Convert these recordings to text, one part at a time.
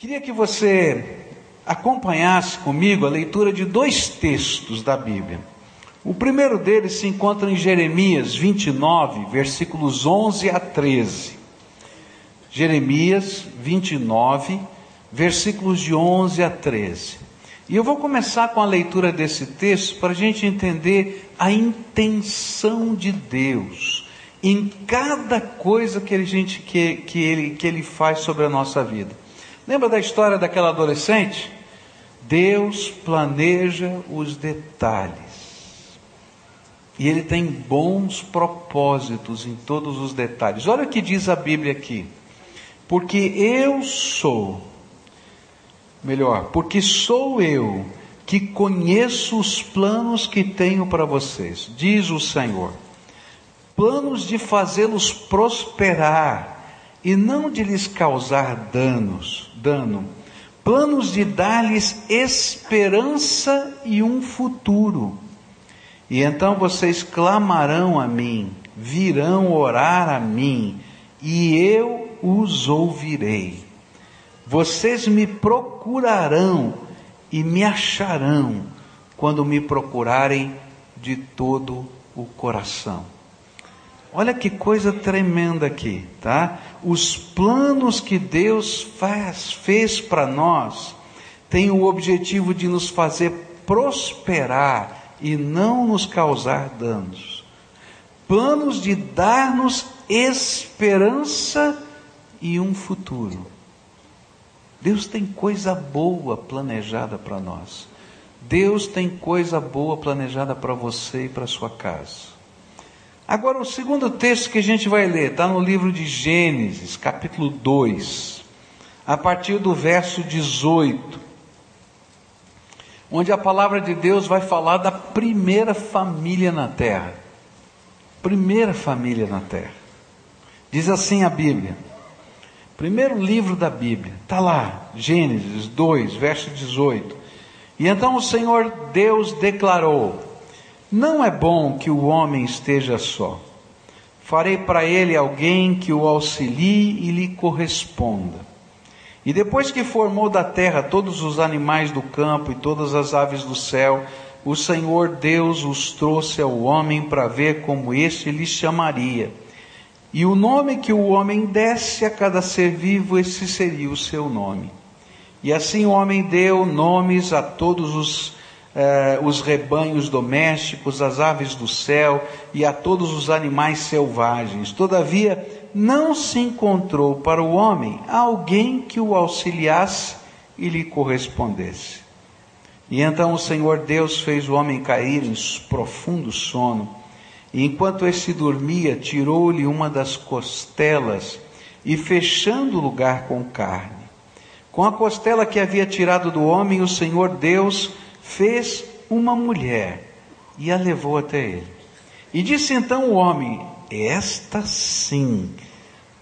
Queria que você acompanhasse comigo a leitura de dois textos da Bíblia. O primeiro deles se encontra em Jeremias 29, versículos 11 a 13. Jeremias 29, versículos de 11 a 13. E eu vou começar com a leitura desse texto para a gente entender a intenção de Deus em cada coisa que, a gente, que, que, ele, que ele faz sobre a nossa vida. Lembra da história daquela adolescente? Deus planeja os detalhes. E Ele tem bons propósitos em todos os detalhes. Olha o que diz a Bíblia aqui. Porque eu sou, melhor, porque sou eu que conheço os planos que tenho para vocês, diz o Senhor. Planos de fazê-los prosperar e não de lhes causar danos, dano. Planos de dar-lhes esperança e um futuro. E então vocês clamarão a mim, virão orar a mim, e eu os ouvirei. Vocês me procurarão e me acharão quando me procurarem de todo o coração. Olha que coisa tremenda aqui, tá? Os planos que Deus faz, fez para nós têm o objetivo de nos fazer prosperar e não nos causar danos. Planos de dar-nos esperança e um futuro. Deus tem coisa boa planejada para nós. Deus tem coisa boa planejada para você e para sua casa. Agora, o segundo texto que a gente vai ler está no livro de Gênesis, capítulo 2, a partir do verso 18, onde a palavra de Deus vai falar da primeira família na terra. Primeira família na terra. Diz assim a Bíblia. Primeiro livro da Bíblia, está lá, Gênesis 2, verso 18. E então o Senhor Deus declarou: não é bom que o homem esteja só. Farei para ele alguém que o auxilie e lhe corresponda. E depois que formou da terra todos os animais do campo e todas as aves do céu, o Senhor Deus os trouxe ao homem para ver como este lhe chamaria. E o nome que o homem desse a cada ser vivo, esse seria o seu nome. E assim o homem deu nomes a todos os eh, os rebanhos domésticos, as aves do céu e a todos os animais selvagens. Todavia, não se encontrou para o homem alguém que o auxiliasse e lhe correspondesse. E então o Senhor Deus fez o homem cair em profundo sono, e enquanto este dormia, tirou-lhe uma das costelas e fechando o lugar com carne. Com a costela que havia tirado do homem, o Senhor Deus fez uma mulher e a levou até ele. E disse então o homem: Esta sim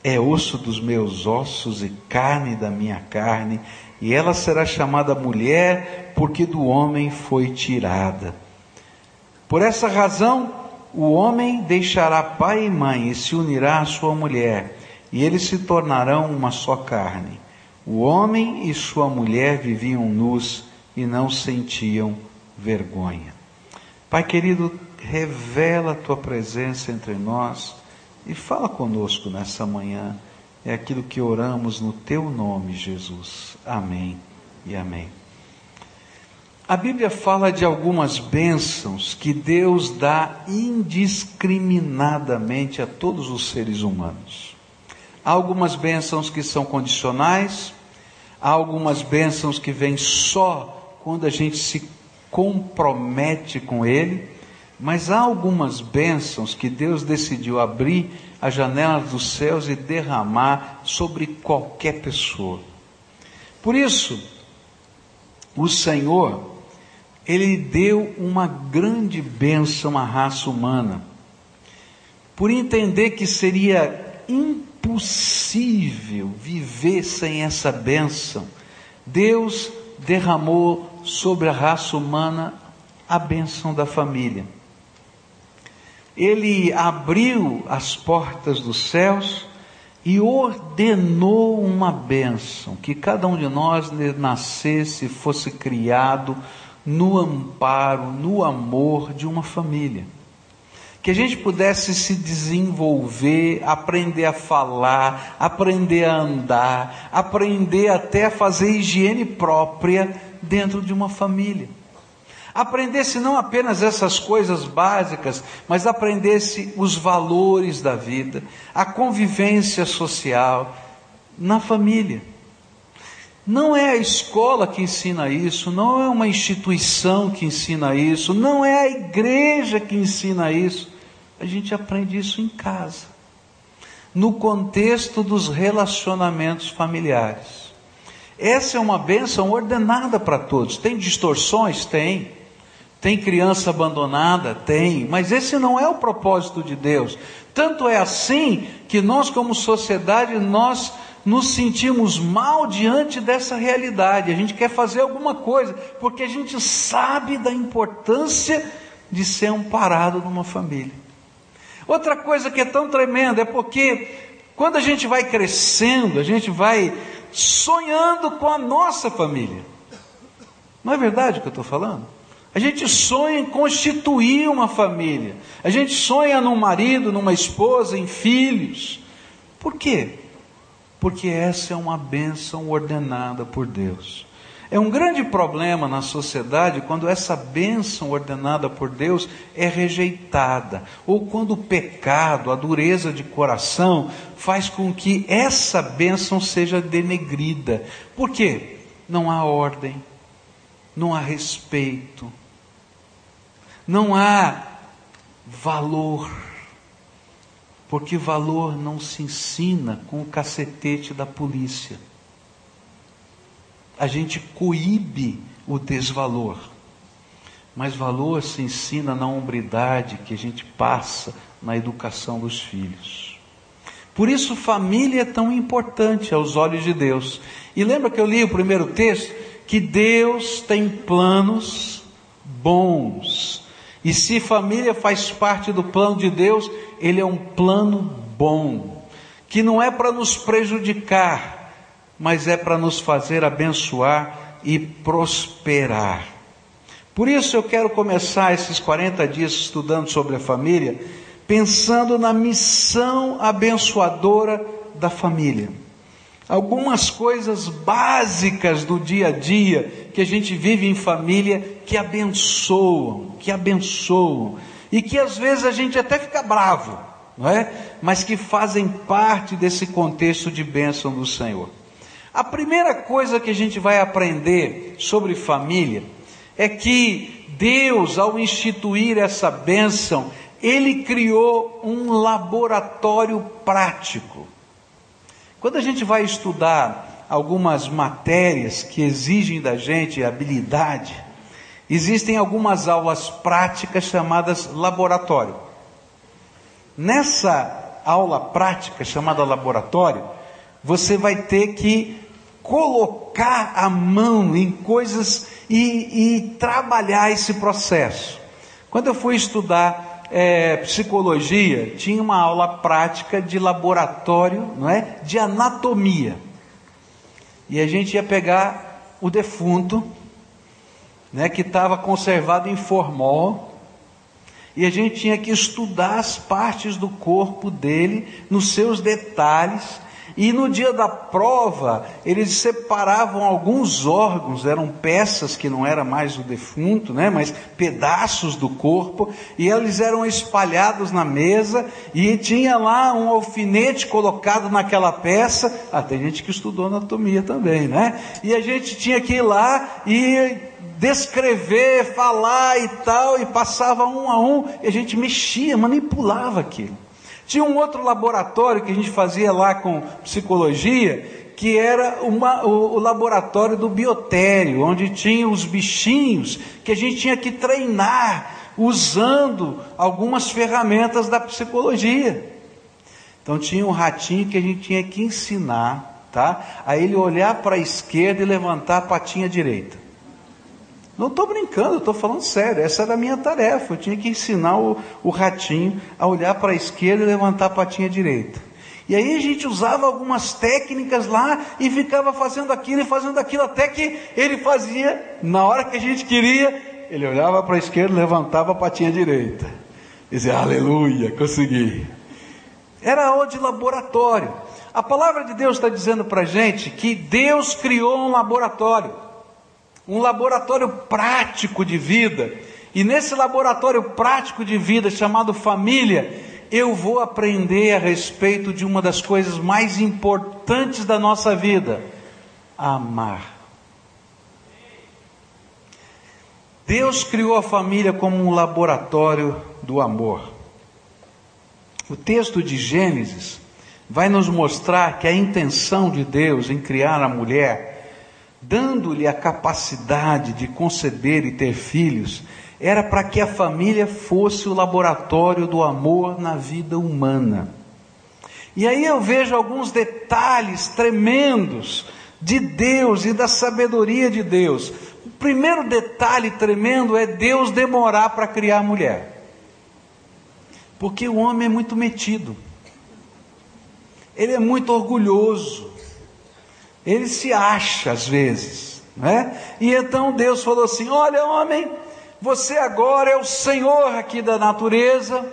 é osso dos meus ossos e carne da minha carne, e ela será chamada mulher, porque do homem foi tirada. Por essa razão, o homem deixará pai e mãe e se unirá à sua mulher, e eles se tornarão uma só carne. O homem e sua mulher viviam nus e não sentiam vergonha. Pai querido, revela a tua presença entre nós e fala conosco nessa manhã. É aquilo que oramos no teu nome, Jesus. Amém e amém. A Bíblia fala de algumas bênçãos que Deus dá indiscriminadamente a todos os seres humanos. Há algumas bênçãos que são condicionais, há algumas bênçãos que vêm só quando a gente se compromete com Ele, mas há algumas bênçãos que Deus decidiu abrir as janelas dos céus e derramar sobre qualquer pessoa. Por isso, o Senhor, Ele deu uma grande bênção à raça humana, por entender que seria impossível viver sem essa bênção. Deus derramou sobre a raça humana a bênção da família. Ele abriu as portas dos céus e ordenou uma bênção, que cada um de nós nascesse, fosse criado no amparo, no amor de uma família. Que a gente pudesse se desenvolver, aprender a falar, aprender a andar, aprender até a fazer higiene própria dentro de uma família aprendesse não apenas essas coisas básicas, mas aprendesse os valores da vida, a convivência social na família. Não é a escola que ensina isso, não é uma instituição que ensina isso, não é a igreja que ensina isso. A gente aprende isso em casa, no contexto dos relacionamentos familiares. Essa é uma bênção ordenada para todos. Tem distorções? Tem. Tem criança abandonada? Tem, mas esse não é o propósito de Deus. Tanto é assim que nós, como sociedade, nós nos sentimos mal diante dessa realidade. A gente quer fazer alguma coisa, porque a gente sabe da importância de ser amparado numa família. Outra coisa que é tão tremenda é porque quando a gente vai crescendo, a gente vai sonhando com a nossa família. Não é verdade o que eu estou falando? A gente sonha em constituir uma família. A gente sonha num marido, numa esposa, em filhos. Por quê? Porque essa é uma bênção ordenada por Deus. É um grande problema na sociedade quando essa bênção ordenada por Deus é rejeitada, ou quando o pecado, a dureza de coração, faz com que essa bênção seja denegrida. Por quê? Não há ordem, não há respeito, não há valor, porque valor não se ensina com o cacetete da polícia. A gente coíbe o desvalor, mas valor se ensina na hombridade que a gente passa na educação dos filhos. Por isso, família é tão importante aos olhos de Deus. E lembra que eu li o primeiro texto? Que Deus tem planos bons e se família faz parte do plano de Deus, ele é um plano bom, que não é para nos prejudicar, mas é para nos fazer abençoar e prosperar. Por isso eu quero começar esses 40 dias estudando sobre a família, pensando na missão abençoadora da família algumas coisas básicas do dia a dia que a gente vive em família que abençoam, que abençoam e que às vezes a gente até fica bravo, não é? Mas que fazem parte desse contexto de bênção do Senhor. A primeira coisa que a gente vai aprender sobre família é que Deus, ao instituir essa bênção, ele criou um laboratório prático quando a gente vai estudar algumas matérias que exigem da gente habilidade, existem algumas aulas práticas chamadas laboratório. Nessa aula prática chamada laboratório, você vai ter que colocar a mão em coisas e, e trabalhar esse processo. Quando eu fui estudar é, psicologia tinha uma aula prática de laboratório, não é? De anatomia. E a gente ia pegar o defunto, né, que estava conservado em formol, e a gente tinha que estudar as partes do corpo dele, nos seus detalhes, e no dia da prova, eles separavam alguns órgãos, eram peças que não era mais o defunto, né, mas pedaços do corpo, e eles eram espalhados na mesa, e tinha lá um alfinete colocado naquela peça. Ah, tem gente que estudou anatomia também, né? E a gente tinha que ir lá e descrever, falar e tal, e passava um a um, e a gente mexia, manipulava aquilo. Tinha um outro laboratório que a gente fazia lá com psicologia, que era uma, o, o, laboratório do biotério, onde tinha os bichinhos que a gente tinha que treinar usando algumas ferramentas da psicologia. Então tinha um ratinho que a gente tinha que ensinar, tá? A ele olhar para a esquerda e levantar a patinha direita. Não estou brincando, estou falando sério. Essa era a minha tarefa. Eu tinha que ensinar o, o ratinho a olhar para a esquerda e levantar a patinha direita. E aí a gente usava algumas técnicas lá e ficava fazendo aquilo e fazendo aquilo até que ele fazia na hora que a gente queria. Ele olhava para a esquerda, levantava a patinha direita. Dizia, aleluia, consegui. Era aula de laboratório. A palavra de Deus está dizendo para a gente que Deus criou um laboratório, um laboratório prático de vida. E nesse laboratório prático de vida chamado família, eu vou aprender a respeito de uma das coisas mais importantes da nossa vida: amar. Deus criou a família como um laboratório do amor. O texto de Gênesis vai nos mostrar que a intenção de Deus em criar a mulher, dando-lhe a capacidade de conceber e ter filhos, era para que a família fosse o laboratório do amor na vida humana. E aí eu vejo alguns detalhes tremendos de Deus e da sabedoria de Deus. O primeiro detalhe tremendo é Deus demorar para criar a mulher. Porque o homem é muito metido. Ele é muito orgulhoso. Ele se acha às vezes, né? E então Deus falou assim: "Olha, homem, você agora é o Senhor aqui da natureza,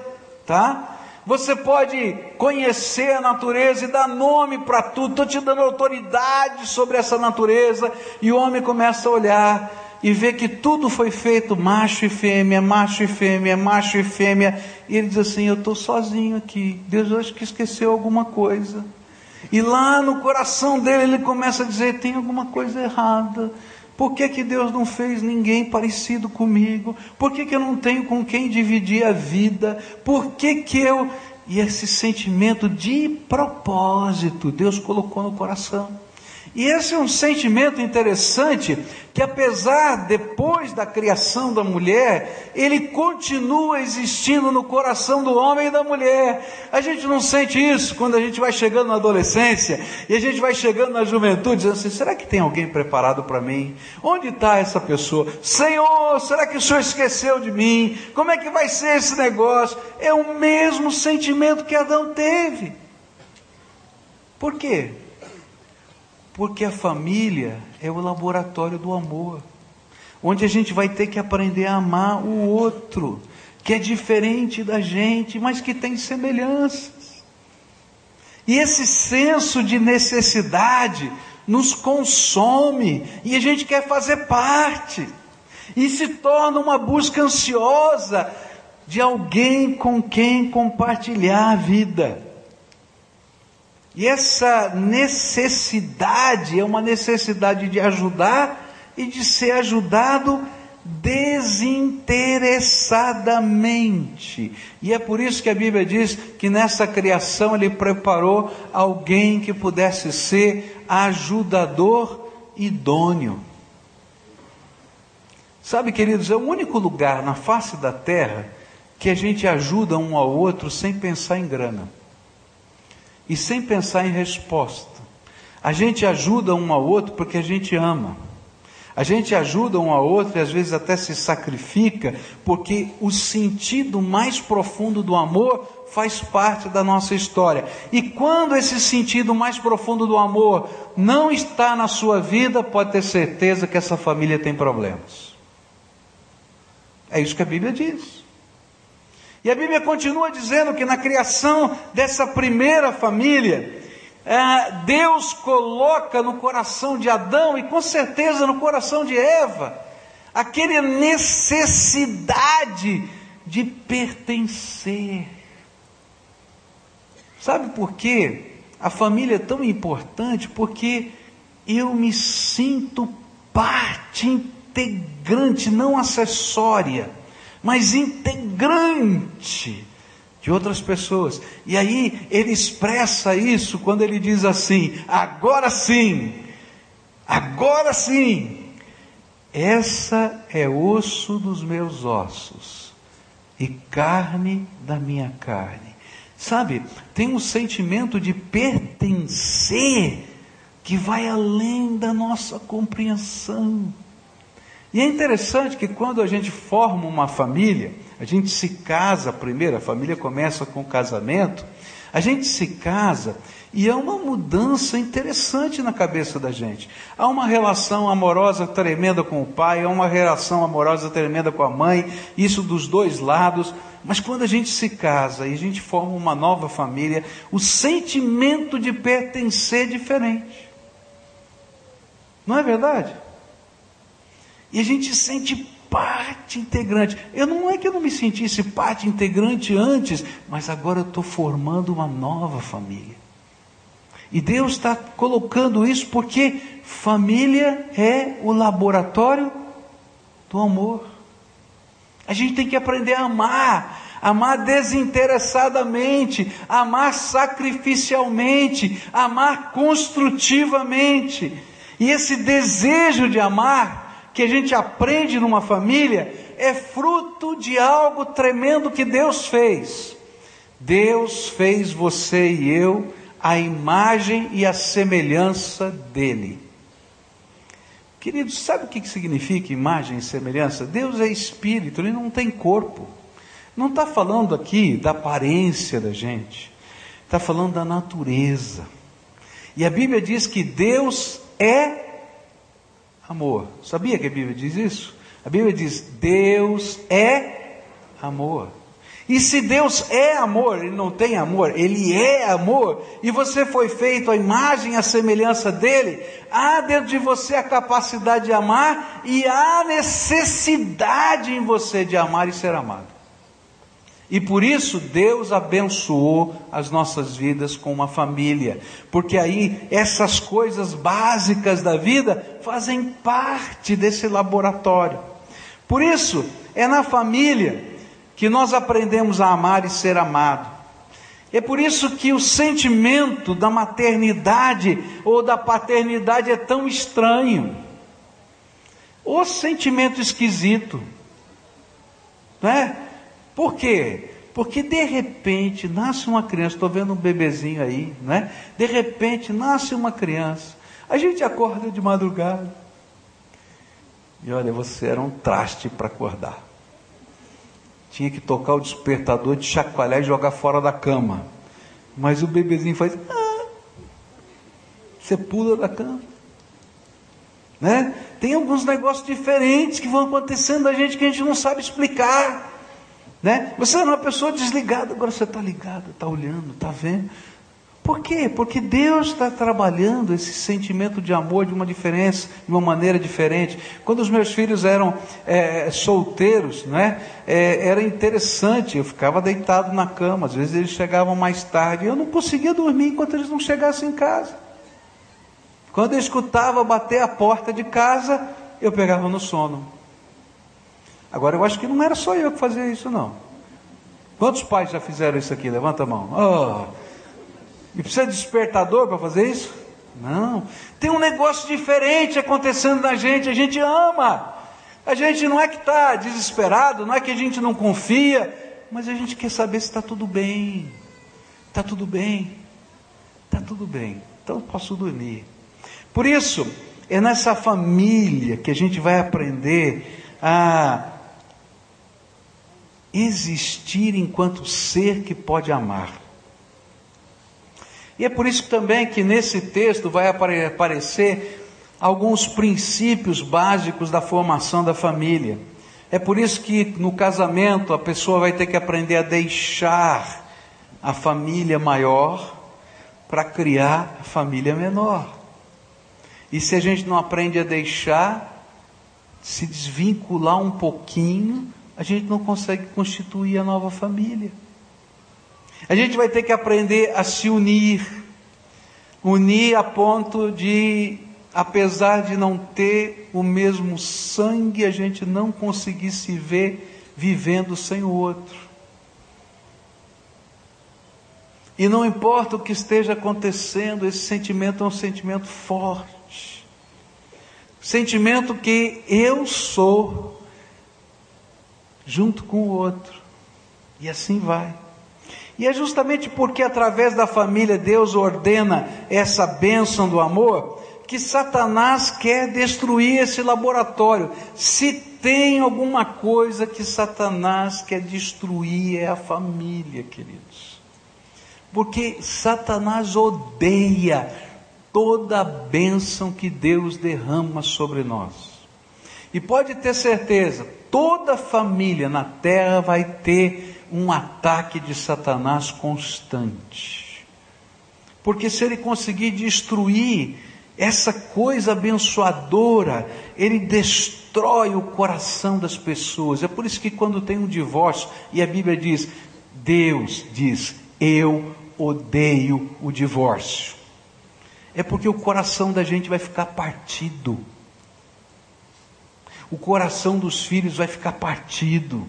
tá? Você pode conhecer a natureza e dar nome para tudo. Estou te dando autoridade sobre essa natureza. E o homem começa a olhar e ver que tudo foi feito macho e fêmea, macho e fêmea, macho e fêmea. E ele diz assim: Eu estou sozinho aqui. Deus acho que esqueceu alguma coisa. E lá no coração dele ele começa a dizer: Tem alguma coisa errada. Por que, que Deus não fez ninguém parecido comigo? Por que, que eu não tenho com quem dividir a vida? Por que, que eu. E esse sentimento de propósito Deus colocou no coração. E esse é um sentimento interessante que, apesar depois da criação da mulher, ele continua existindo no coração do homem e da mulher. A gente não sente isso quando a gente vai chegando na adolescência e a gente vai chegando na juventude, dizendo assim: será que tem alguém preparado para mim? Onde está essa pessoa? Senhor, será que o Senhor esqueceu de mim? Como é que vai ser esse negócio? É o mesmo sentimento que Adão teve. Por quê? Porque a família é o laboratório do amor, onde a gente vai ter que aprender a amar o outro, que é diferente da gente, mas que tem semelhanças. E esse senso de necessidade nos consome e a gente quer fazer parte. E se torna uma busca ansiosa de alguém com quem compartilhar a vida. E essa necessidade é uma necessidade de ajudar e de ser ajudado desinteressadamente. E é por isso que a Bíblia diz que nessa criação ele preparou alguém que pudesse ser ajudador idôneo. Sabe, queridos, é o único lugar na face da terra que a gente ajuda um ao outro sem pensar em grana e sem pensar em resposta. A gente ajuda um ao outro porque a gente ama. A gente ajuda um ao outro e às vezes até se sacrifica, porque o sentido mais profundo do amor faz parte da nossa história. E quando esse sentido mais profundo do amor não está na sua vida, pode ter certeza que essa família tem problemas. É isso que a Bíblia diz. E a Bíblia continua dizendo que na criação dessa primeira família, é, Deus coloca no coração de Adão e com certeza no coração de Eva, aquela necessidade de pertencer. Sabe por quê? A família é tão importante porque eu me sinto parte integrante, não acessória mas integrante de outras pessoas. E aí ele expressa isso quando ele diz assim: agora sim, agora sim, essa é osso dos meus ossos e carne da minha carne. Sabe, tem um sentimento de pertencer que vai além da nossa compreensão. E é interessante que quando a gente forma uma família, a gente se casa primeiro, a família começa com o casamento, A gente se casa e é uma mudança interessante na cabeça da gente. Há uma relação amorosa tremenda com o pai, há uma relação amorosa tremenda com a mãe, isso dos dois lados. Mas quando a gente se casa e a gente forma uma nova família, o sentimento de pertencer é diferente. Não é verdade? E a gente sente parte integrante. Eu não é que eu não me sentisse parte integrante antes, mas agora eu estou formando uma nova família. E Deus está colocando isso porque família é o laboratório do amor. A gente tem que aprender a amar, amar desinteressadamente, amar sacrificialmente, amar construtivamente. E esse desejo de amar que a gente aprende numa família é fruto de algo tremendo que Deus fez. Deus fez você e eu a imagem e a semelhança dele. Queridos, sabe o que significa imagem e semelhança? Deus é espírito, ele não tem corpo. Não está falando aqui da aparência da gente, está falando da natureza. E a Bíblia diz que Deus é amor. Sabia que a Bíblia diz isso? A Bíblia diz: Deus é amor. E se Deus é amor, Ele não tem amor, Ele é amor, e você foi feito à imagem e à semelhança dEle, há dentro de você a capacidade de amar e há necessidade em você de amar e ser amado. E por isso Deus abençoou as nossas vidas com uma família, porque aí essas coisas básicas da vida fazem parte desse laboratório. Por isso, é na família que nós aprendemos a amar e ser amado. É por isso que o sentimento da maternidade ou da paternidade é tão estranho. O sentimento esquisito. Né? Por quê? Porque de repente nasce uma criança, estou vendo um bebezinho aí, né? De repente nasce uma criança. A gente acorda de madrugada. E olha, você era um traste para acordar tinha que tocar o despertador de chacoalhar e jogar fora da cama. Mas o bebezinho faz. Ah, você pula da cama. Né? Tem alguns negócios diferentes que vão acontecendo da gente que a gente não sabe explicar. Né? Você é uma pessoa desligada, agora você está ligado, está olhando, está vendo. Por quê? Porque Deus está trabalhando esse sentimento de amor de uma diferença, de uma maneira diferente. Quando os meus filhos eram é, solteiros, né, é, era interessante, eu ficava deitado na cama, às vezes eles chegavam mais tarde, eu não conseguia dormir enquanto eles não chegassem em casa. Quando eu escutava bater a porta de casa, eu pegava no sono. Agora eu acho que não era só eu que fazia isso, não. Quantos pais já fizeram isso aqui? Levanta a mão. Oh. E precisa de despertador para fazer isso? Não. Tem um negócio diferente acontecendo na gente, a gente ama. A gente não é que está desesperado, não é que a gente não confia, mas a gente quer saber se está tudo bem. Está tudo bem. Está tudo bem. Então posso dormir. Por isso, é nessa família que a gente vai aprender a existir enquanto ser que pode amar. E é por isso também que nesse texto vai aparecer alguns princípios básicos da formação da família. É por isso que no casamento a pessoa vai ter que aprender a deixar a família maior para criar a família menor. E se a gente não aprende a deixar, se desvincular um pouquinho, a gente não consegue constituir a nova família. A gente vai ter que aprender a se unir, unir a ponto de, apesar de não ter o mesmo sangue, a gente não conseguir se ver vivendo sem o outro. E não importa o que esteja acontecendo, esse sentimento é um sentimento forte. Sentimento que eu sou junto com o outro. E assim vai. E é justamente porque através da família Deus ordena essa bênção do amor que Satanás quer destruir esse laboratório. Se tem alguma coisa que Satanás quer destruir é a família, queridos. Porque Satanás odeia toda a bênção que Deus derrama sobre nós. E pode ter certeza, toda família na terra vai ter um ataque de Satanás constante. Porque se ele conseguir destruir essa coisa abençoadora, ele destrói o coração das pessoas. É por isso que quando tem um divórcio, e a Bíblia diz, Deus diz, eu odeio o divórcio. É porque o coração da gente vai ficar partido. O coração dos filhos vai ficar partido.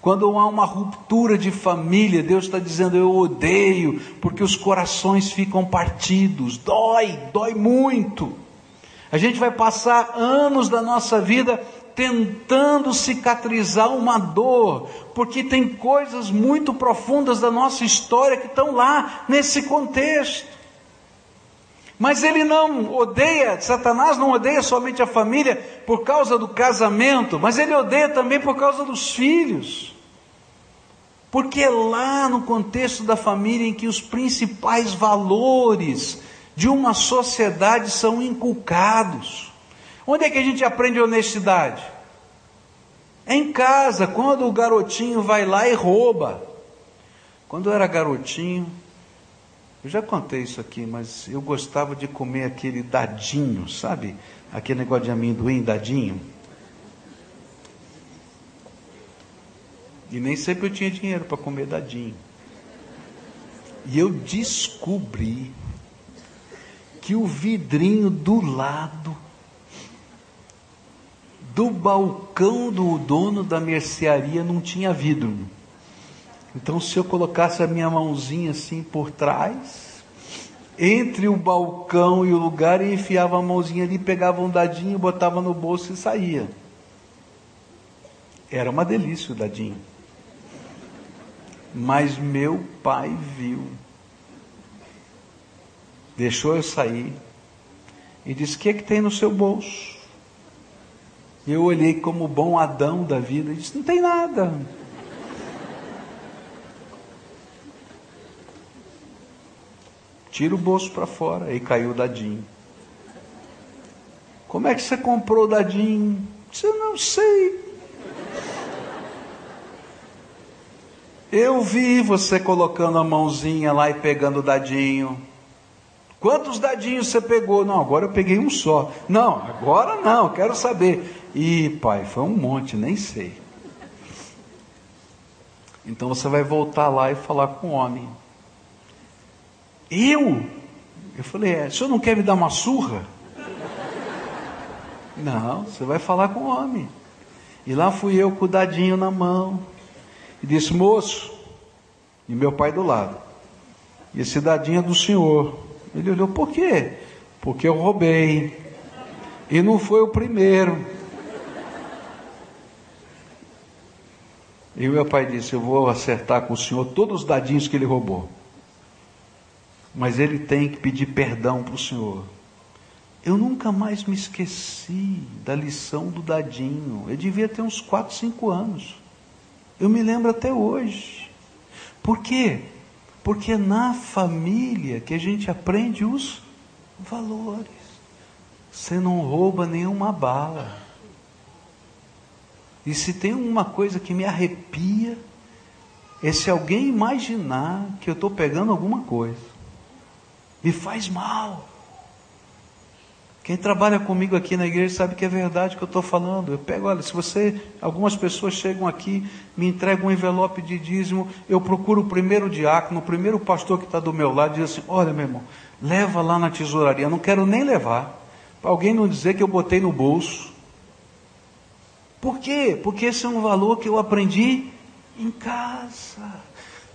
Quando há uma ruptura de família, Deus está dizendo: Eu odeio, porque os corações ficam partidos, dói, dói muito. A gente vai passar anos da nossa vida tentando cicatrizar uma dor, porque tem coisas muito profundas da nossa história que estão lá nesse contexto. Mas ele não odeia, Satanás não odeia somente a família por causa do casamento, mas ele odeia também por causa dos filhos. Porque é lá no contexto da família em que os principais valores de uma sociedade são inculcados. Onde é que a gente aprende honestidade? É em casa, quando o garotinho vai lá e rouba. Quando eu era garotinho, eu já contei isso aqui, mas eu gostava de comer aquele dadinho, sabe? Aquele negócio de amendoim, dadinho. E nem sempre eu tinha dinheiro para comer dadinho. E eu descobri que o vidrinho do lado do balcão do dono da mercearia não tinha vidro. Então, se eu colocasse a minha mãozinha assim por trás, entre o balcão e o lugar, e enfiava a mãozinha ali, pegava um dadinho, botava no bolso e saía. Era uma delícia o dadinho. Mas meu pai viu, deixou eu sair e disse: O que, é que tem no seu bolso? Eu olhei como bom Adão da vida e disse: Não tem nada. Tira o bolso para fora. Aí caiu o dadinho. Como é que você comprou o dadinho? Eu não sei. Eu vi você colocando a mãozinha lá e pegando o dadinho. Quantos dadinhos você pegou? Não, agora eu peguei um só. Não, agora não, quero saber. Ih, pai, foi um monte, nem sei. Então você vai voltar lá e falar com o homem. Eu? Eu falei, é, o senhor não quer me dar uma surra? Não, você vai falar com o homem. E lá fui eu com o dadinho na mão. E disse, moço, e meu pai do lado. E esse dadinho é do senhor. Ele olhou, por quê? Porque eu roubei. E não foi o primeiro. E meu pai disse: Eu vou acertar com o senhor todos os dadinhos que ele roubou. Mas ele tem que pedir perdão para o senhor. Eu nunca mais me esqueci da lição do dadinho. Eu devia ter uns 4, 5 anos. Eu me lembro até hoje. Por quê? Porque é na família que a gente aprende os valores. Você não rouba nenhuma bala. E se tem uma coisa que me arrepia, é se alguém imaginar que eu estou pegando alguma coisa. Me faz mal. Quem trabalha comigo aqui na igreja sabe que é verdade que eu estou falando. Eu pego, olha, se você, algumas pessoas chegam aqui, me entregam um envelope de dízimo, eu procuro o primeiro diácono, o primeiro pastor que está do meu lado, diz assim: olha, meu irmão, leva lá na tesouraria. Eu não quero nem levar, para alguém não dizer que eu botei no bolso. Por quê? Porque esse é um valor que eu aprendi em casa.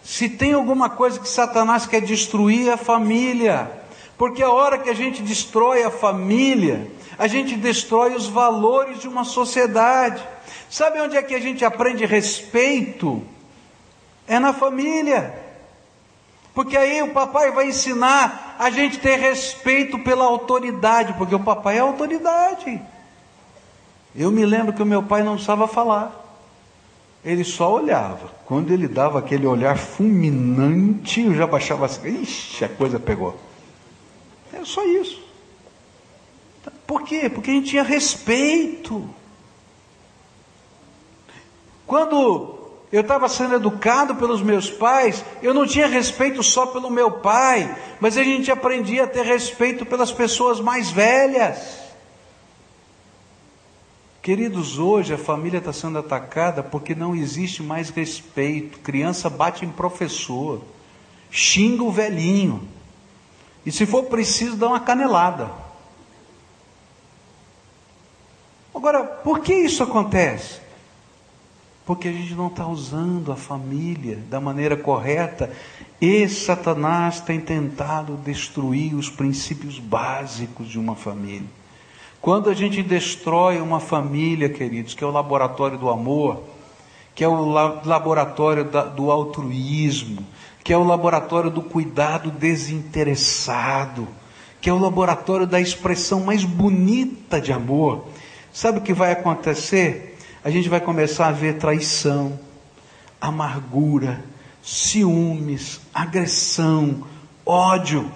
Se tem alguma coisa que Satanás quer destruir, é a família. Porque a hora que a gente destrói a família, a gente destrói os valores de uma sociedade. Sabe onde é que a gente aprende respeito? É na família. Porque aí o papai vai ensinar a gente ter respeito pela autoridade, porque o papai é autoridade. Eu me lembro que o meu pai não precisava falar. Ele só olhava. Quando ele dava aquele olhar fulminante, eu já baixava assim, ixi, a coisa pegou. É só isso. Por quê? Porque a gente tinha respeito. Quando eu estava sendo educado pelos meus pais, eu não tinha respeito só pelo meu pai, mas a gente aprendia a ter respeito pelas pessoas mais velhas. Queridos, hoje a família está sendo atacada porque não existe mais respeito. Criança bate em professor, xinga o velhinho, e se for preciso, dá uma canelada. Agora, por que isso acontece? Porque a gente não está usando a família da maneira correta e Satanás tem tentado destruir os princípios básicos de uma família. Quando a gente destrói uma família, queridos, que é o laboratório do amor, que é o laboratório do altruísmo, que é o laboratório do cuidado desinteressado, que é o laboratório da expressão mais bonita de amor, sabe o que vai acontecer? A gente vai começar a ver traição, amargura, ciúmes, agressão, ódio.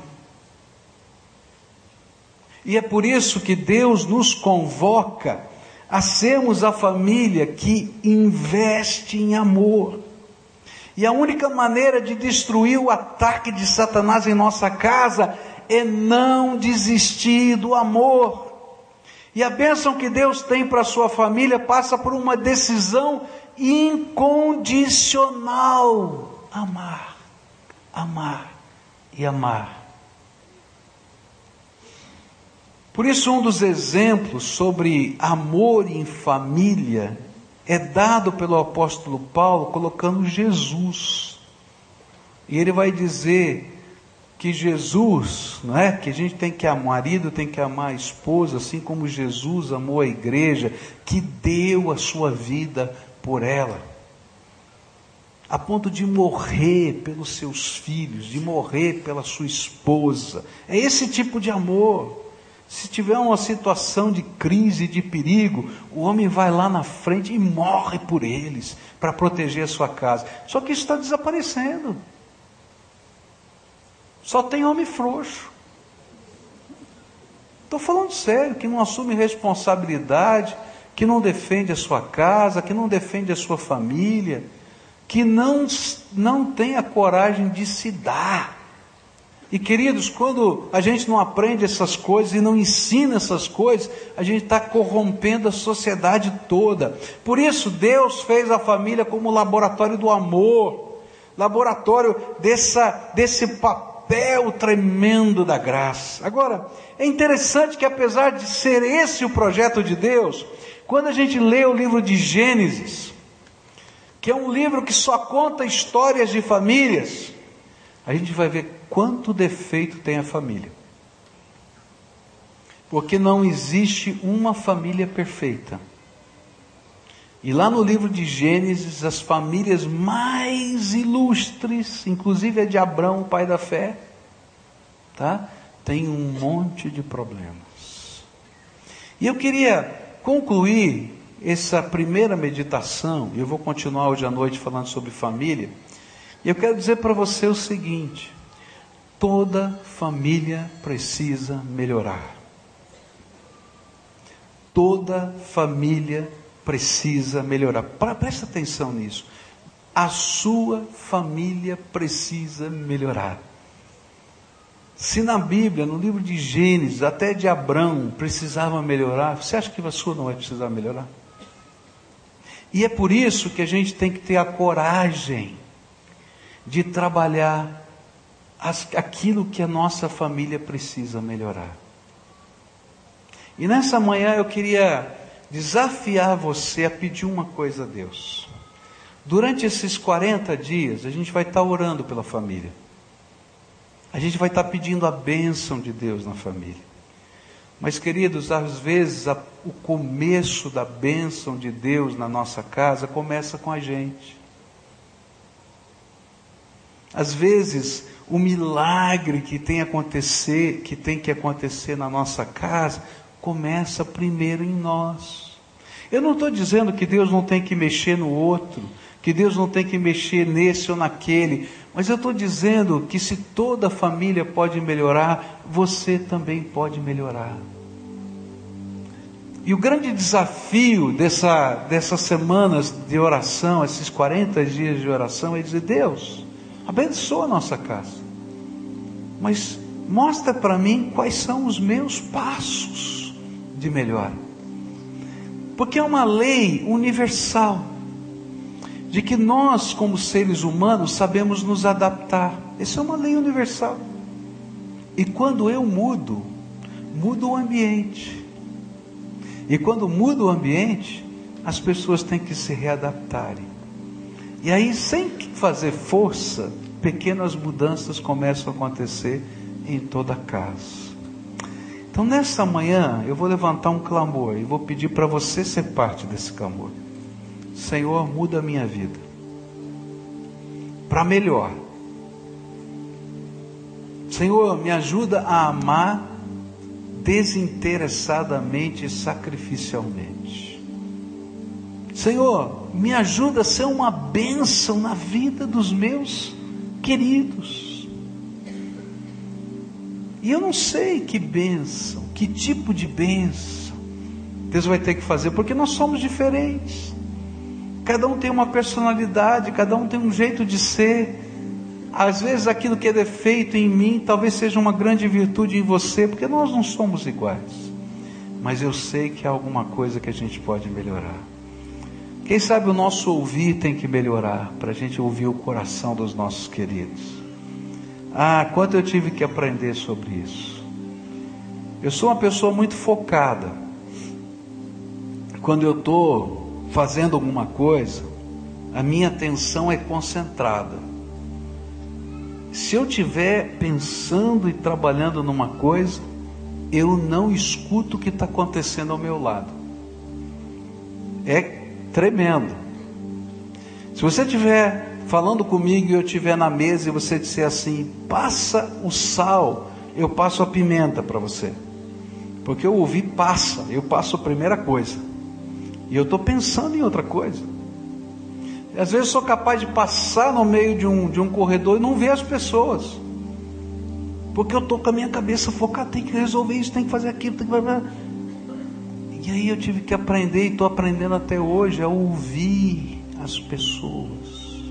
E é por isso que Deus nos convoca a sermos a família que investe em amor. E a única maneira de destruir o ataque de Satanás em nossa casa é não desistir do amor. E a bênção que Deus tem para a sua família passa por uma decisão incondicional: amar, amar e amar. Por isso, um dos exemplos sobre amor em família é dado pelo apóstolo Paulo colocando Jesus. E ele vai dizer que Jesus, não é? Que a gente tem que amar, o marido tem que amar a esposa, assim como Jesus amou a igreja, que deu a sua vida por ela. A ponto de morrer pelos seus filhos, de morrer pela sua esposa. É esse tipo de amor. Se tiver uma situação de crise, de perigo, o homem vai lá na frente e morre por eles, para proteger a sua casa. Só que isso está desaparecendo. Só tem homem frouxo. Estou falando sério, que não assume responsabilidade, que não defende a sua casa, que não defende a sua família, que não, não tem a coragem de se dar. E queridos, quando a gente não aprende essas coisas e não ensina essas coisas, a gente está corrompendo a sociedade toda. Por isso, Deus fez a família como laboratório do amor, laboratório dessa, desse papel tremendo da graça. Agora, é interessante que, apesar de ser esse o projeto de Deus, quando a gente lê o livro de Gênesis, que é um livro que só conta histórias de famílias, a gente vai ver quanto defeito tem a família. Porque não existe uma família perfeita. E lá no livro de Gênesis, as famílias mais ilustres, inclusive a de Abraão, o pai da fé, tá? Tem um monte de problemas. E eu queria concluir essa primeira meditação, eu vou continuar hoje à noite falando sobre família. E eu quero dizer para você o seguinte: Toda família precisa melhorar. Toda família precisa melhorar. Presta atenção nisso. A sua família precisa melhorar. Se na Bíblia, no livro de Gênesis, até de Abraão precisava melhorar, você acha que a sua não vai precisar melhorar? E é por isso que a gente tem que ter a coragem de trabalhar aquilo que a nossa família precisa melhorar. E nessa manhã eu queria desafiar você a pedir uma coisa a Deus. Durante esses 40 dias, a gente vai estar orando pela família. A gente vai estar pedindo a bênção de Deus na família. Mas, queridos, às vezes a, o começo da bênção de Deus na nossa casa começa com a gente. Às vezes, o milagre que tem acontecer, que tem que acontecer na nossa casa, começa primeiro em nós. Eu não estou dizendo que Deus não tem que mexer no outro, que Deus não tem que mexer nesse ou naquele, mas eu estou dizendo que se toda a família pode melhorar, você também pode melhorar. E o grande desafio dessa, dessas semanas de oração, esses 40 dias de oração, é dizer: Deus, abençoa a nossa casa, mas mostra para mim quais são os meus passos de melhora. Porque é uma lei universal de que nós, como seres humanos, sabemos nos adaptar. Essa é uma lei universal. E quando eu mudo, muda o ambiente. E quando muda o ambiente, as pessoas têm que se readaptarem. E aí, sem fazer força, pequenas mudanças começam a acontecer em toda a casa. Então, nessa manhã, eu vou levantar um clamor e vou pedir para você ser parte desse clamor. Senhor, muda a minha vida para melhor. Senhor, me ajuda a amar desinteressadamente e sacrificialmente. Senhor, me ajuda a ser uma bênção na vida dos meus queridos. E eu não sei que bênção, que tipo de bênção Deus vai ter que fazer, porque nós somos diferentes. Cada um tem uma personalidade, cada um tem um jeito de ser. Às vezes aquilo que é defeito em mim talvez seja uma grande virtude em você, porque nós não somos iguais. Mas eu sei que há alguma coisa que a gente pode melhorar. Quem sabe o nosso ouvir tem que melhorar, para a gente ouvir o coração dos nossos queridos. Ah, quanto eu tive que aprender sobre isso. Eu sou uma pessoa muito focada. Quando eu estou fazendo alguma coisa, a minha atenção é concentrada. Se eu estiver pensando e trabalhando numa coisa, eu não escuto o que está acontecendo ao meu lado. É tremendo. Se você estiver falando comigo e eu estiver na mesa e você disser assim, passa o sal, eu passo a pimenta para você. Porque eu ouvi passa, eu passo a primeira coisa. E eu estou pensando em outra coisa. Às vezes sou capaz de passar no meio de um, de um corredor e não ver as pessoas. Porque eu estou com a minha cabeça focada, tem que resolver isso, tem que fazer aquilo, tem que fazer. E aí eu tive que aprender, e estou aprendendo até hoje, a ouvir as pessoas,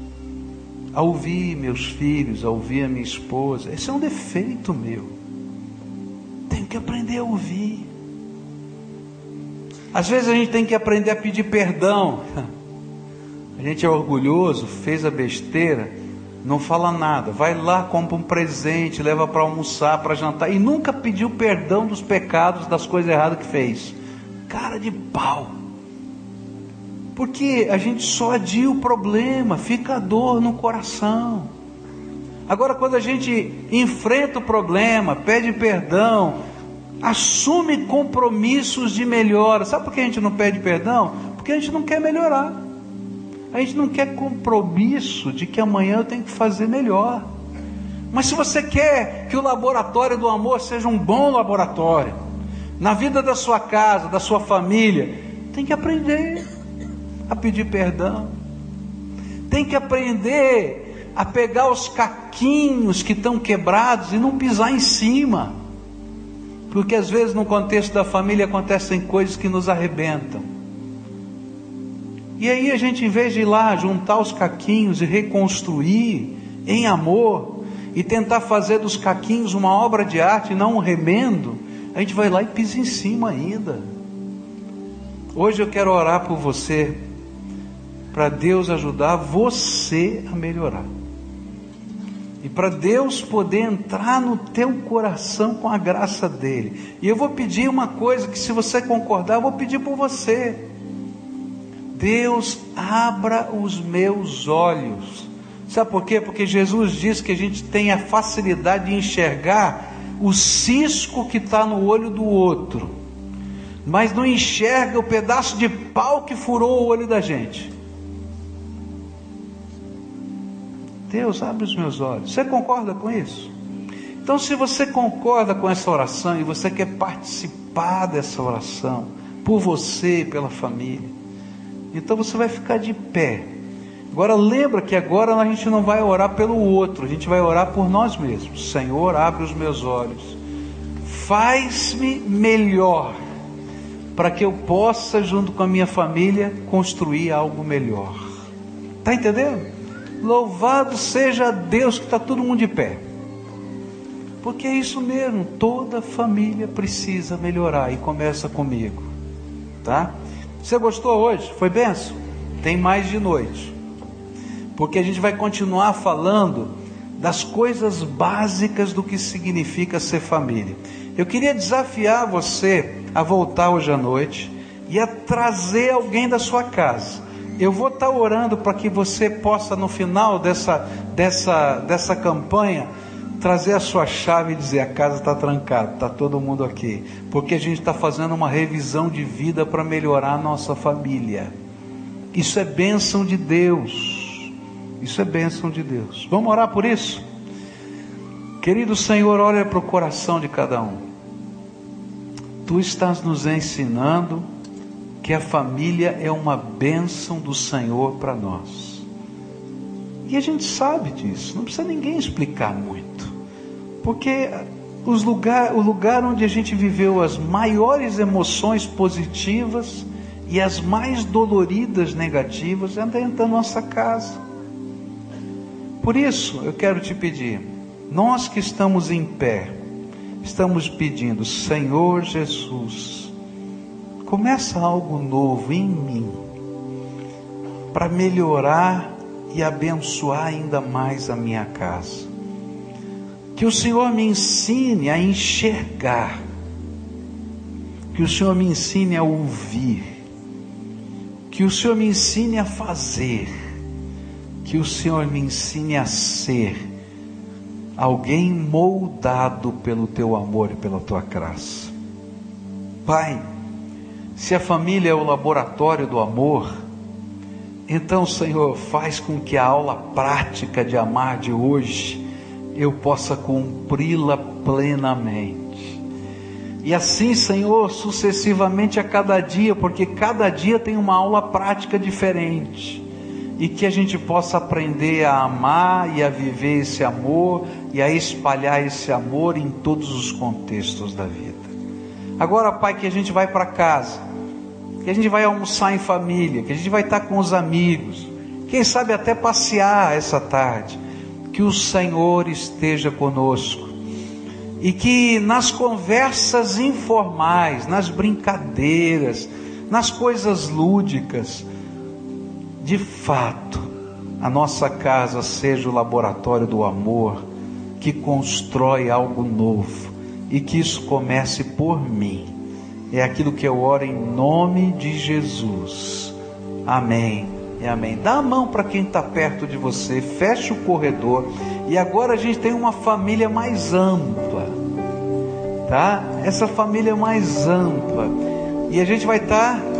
a ouvir meus filhos, a ouvir a minha esposa. Esse é um defeito meu. Tenho que aprender a ouvir. Às vezes a gente tem que aprender a pedir perdão. A gente é orgulhoso, fez a besteira, não fala nada. Vai lá, compra um presente, leva para almoçar, para jantar e nunca pediu perdão dos pecados, das coisas erradas que fez. Cara de pau. Porque a gente só adia o problema, fica a dor no coração. Agora, quando a gente enfrenta o problema, pede perdão, assume compromissos de melhora. Sabe por que a gente não pede perdão? Porque a gente não quer melhorar. A gente não quer compromisso de que amanhã eu tenho que fazer melhor. Mas se você quer que o laboratório do amor seja um bom laboratório, na vida da sua casa, da sua família, tem que aprender a pedir perdão. Tem que aprender a pegar os caquinhos que estão quebrados e não pisar em cima. Porque às vezes no contexto da família acontecem coisas que nos arrebentam. E aí a gente, em vez de ir lá juntar os caquinhos e reconstruir em amor, e tentar fazer dos caquinhos uma obra de arte não um remendo, a gente vai lá e pisa em cima ainda. Hoje eu quero orar por você, para Deus ajudar você a melhorar. E para Deus poder entrar no teu coração com a graça dele. E eu vou pedir uma coisa que se você concordar, eu vou pedir por você. Deus abra os meus olhos. Sabe por quê? Porque Jesus diz que a gente tem a facilidade de enxergar o cisco que está no olho do outro, mas não enxerga o pedaço de pau que furou o olho da gente. Deus, abre os meus olhos. Você concorda com isso? Então, se você concorda com essa oração e você quer participar dessa oração, por você e pela família. Então você vai ficar de pé. Agora lembra que agora a gente não vai orar pelo outro, a gente vai orar por nós mesmos. Senhor, abre os meus olhos. Faz-me melhor para que eu possa, junto com a minha família, construir algo melhor. Está entendendo? Louvado seja Deus que está todo mundo de pé. Porque é isso mesmo, toda família precisa melhorar e começa comigo. Tá? Você gostou hoje? Foi benção? Tem mais de noite. Porque a gente vai continuar falando das coisas básicas do que significa ser família. Eu queria desafiar você a voltar hoje à noite e a trazer alguém da sua casa. Eu vou estar orando para que você possa, no final dessa, dessa, dessa campanha, trazer a sua chave e dizer: a casa está trancada, está todo mundo aqui. Porque a gente está fazendo uma revisão de vida para melhorar a nossa família. Isso é bênção de Deus. Isso é bênção de Deus. Vamos orar por isso? Querido Senhor, olha para o coração de cada um. Tu estás nos ensinando que a família é uma bênção do Senhor para nós. E a gente sabe disso, não precisa ninguém explicar muito. Porque os lugar, o lugar onde a gente viveu as maiores emoções positivas e as mais doloridas negativas é dentro da nossa casa. Por isso, eu quero te pedir, nós que estamos em pé, estamos pedindo, Senhor Jesus, começa algo novo em mim, para melhorar e abençoar ainda mais a minha casa. Que o Senhor me ensine a enxergar, que o Senhor me ensine a ouvir, que o Senhor me ensine a fazer, que o Senhor me ensine a ser alguém moldado pelo teu amor e pela tua graça. Pai, se a família é o laboratório do amor, então, Senhor, faz com que a aula prática de amar de hoje eu possa cumpri-la plenamente. E assim, Senhor, sucessivamente a cada dia, porque cada dia tem uma aula prática diferente e que a gente possa aprender a amar e a viver esse amor e a espalhar esse amor em todos os contextos da vida. Agora, Pai, que a gente vai para casa, que a gente vai almoçar em família, que a gente vai estar com os amigos, quem sabe até passear essa tarde, que o Senhor esteja conosco e que nas conversas informais, nas brincadeiras, nas coisas lúdicas, de fato, a nossa casa seja o laboratório do amor que constrói algo novo e que isso comece por mim. É aquilo que eu oro em nome de Jesus. Amém e amém. Dá a mão para quem está perto de você, fecha o corredor e agora a gente tem uma família mais ampla, tá? Essa família mais ampla e a gente vai estar tá